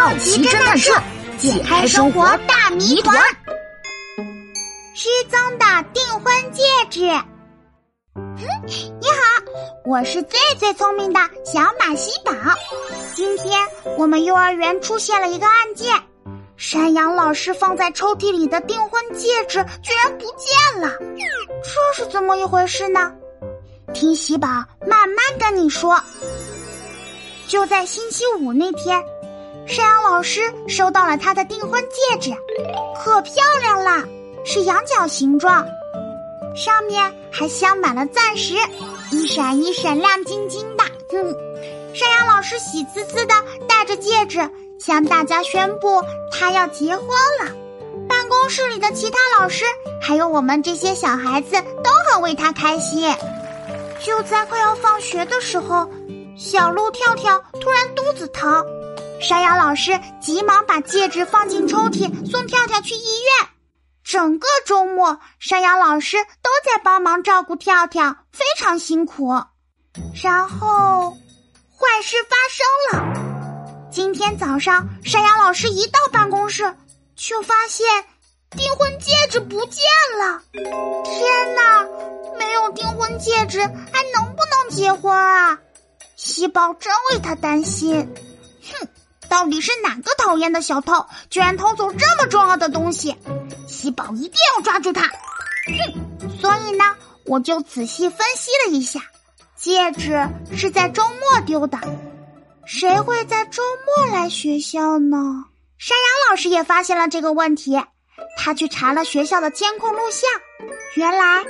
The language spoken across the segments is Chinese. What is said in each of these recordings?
好奇侦探社解开生活大谜团。失踪的订婚戒指。你好，我是最最聪明的小马西宝。今天我们幼儿园出现了一个案件，山羊老师放在抽屉里的订婚戒指居然不见了，这是怎么一回事呢？听喜宝慢慢跟你说。就在星期五那天，山羊老师收到了他的订婚戒指，可漂亮了，是羊角形状，上面还镶满了钻石，一闪一闪亮晶晶的。嗯，山羊老师喜滋滋的戴着戒指，向大家宣布他要结婚了。办公室里的其他老师还有我们这些小孩子都很为他开心。就在快要放学的时候。小鹿跳跳突然肚子疼，山羊老师急忙把戒指放进抽屉，送跳跳去医院。整个周末，山羊老师都在帮忙照顾跳跳，非常辛苦。然后，坏事发生了。今天早上，山羊老师一到办公室，就发现订婚戒指不见了。天哪，没有订婚戒指，还能不能结婚啊？喜宝真为他担心，到底是哪个讨厌的小偷，居然偷走这么重要的东西？喜宝一定要抓住他！哼，所以呢，我就仔细分析了一下，戒指是在周末丢的，谁会在周末来学校呢？山羊老师也发现了这个问题，他去查了学校的监控录像，原来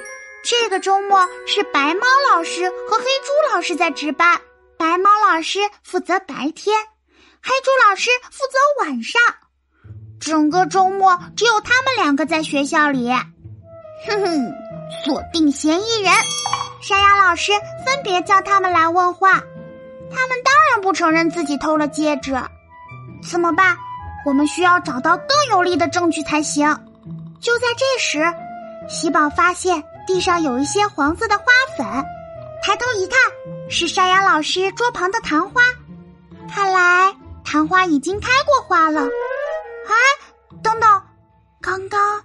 这个周末是白猫老师和黑猪老师在值班。白猫老师负责白天，黑猪老师负责晚上。整个周末只有他们两个在学校里。哼哼，锁定嫌疑人，山羊老师分别叫他们来问话。他们当然不承认自己偷了戒指。怎么办？我们需要找到更有力的证据才行。就在这时，喜宝发现地上有一些黄色的花粉。抬头一看，是山羊老师桌旁的昙花，看来昙花已经开过花了。哎，等等，刚刚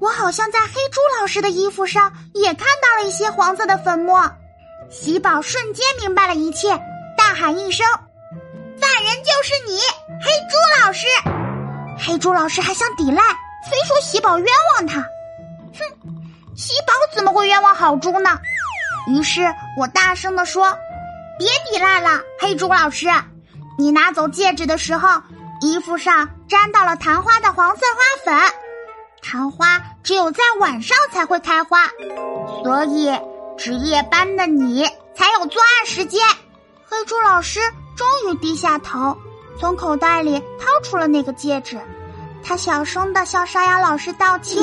我好像在黑猪老师的衣服上也看到了一些黄色的粉末。喜宝瞬间明白了一切，大喊一声：“犯人就是你，黑猪老师！”黑猪老师还想抵赖，非说喜宝冤枉他。哼，喜宝怎么会冤枉好猪呢？于是我大声的说：“别抵赖了，黑猪老师！你拿走戒指的时候，衣服上沾到了昙花的黄色花粉。昙花只有在晚上才会开花，所以值夜班的你才有作案时间。”黑猪老师终于低下头，从口袋里掏出了那个戒指。他小声地向山羊老师道歉：“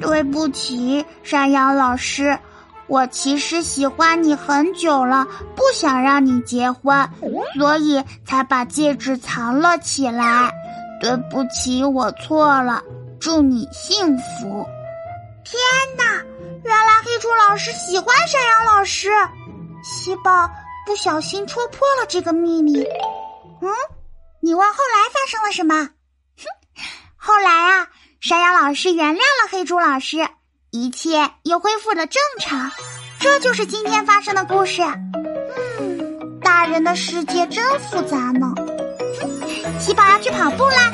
对不起，山羊老师。”我其实喜欢你很久了，不想让你结婚，所以才把戒指藏了起来。对不起，我错了。祝你幸福。天哪，原来黑猪老师喜欢山羊老师，西宝不小心戳破了这个秘密。嗯，你问后来发生了什么？哼，后来啊，山羊老师原谅了黑猪老师。一切又恢复了正常，这就是今天发生的故事。嗯，大人的世界真复杂呢。七宝要去跑步啦。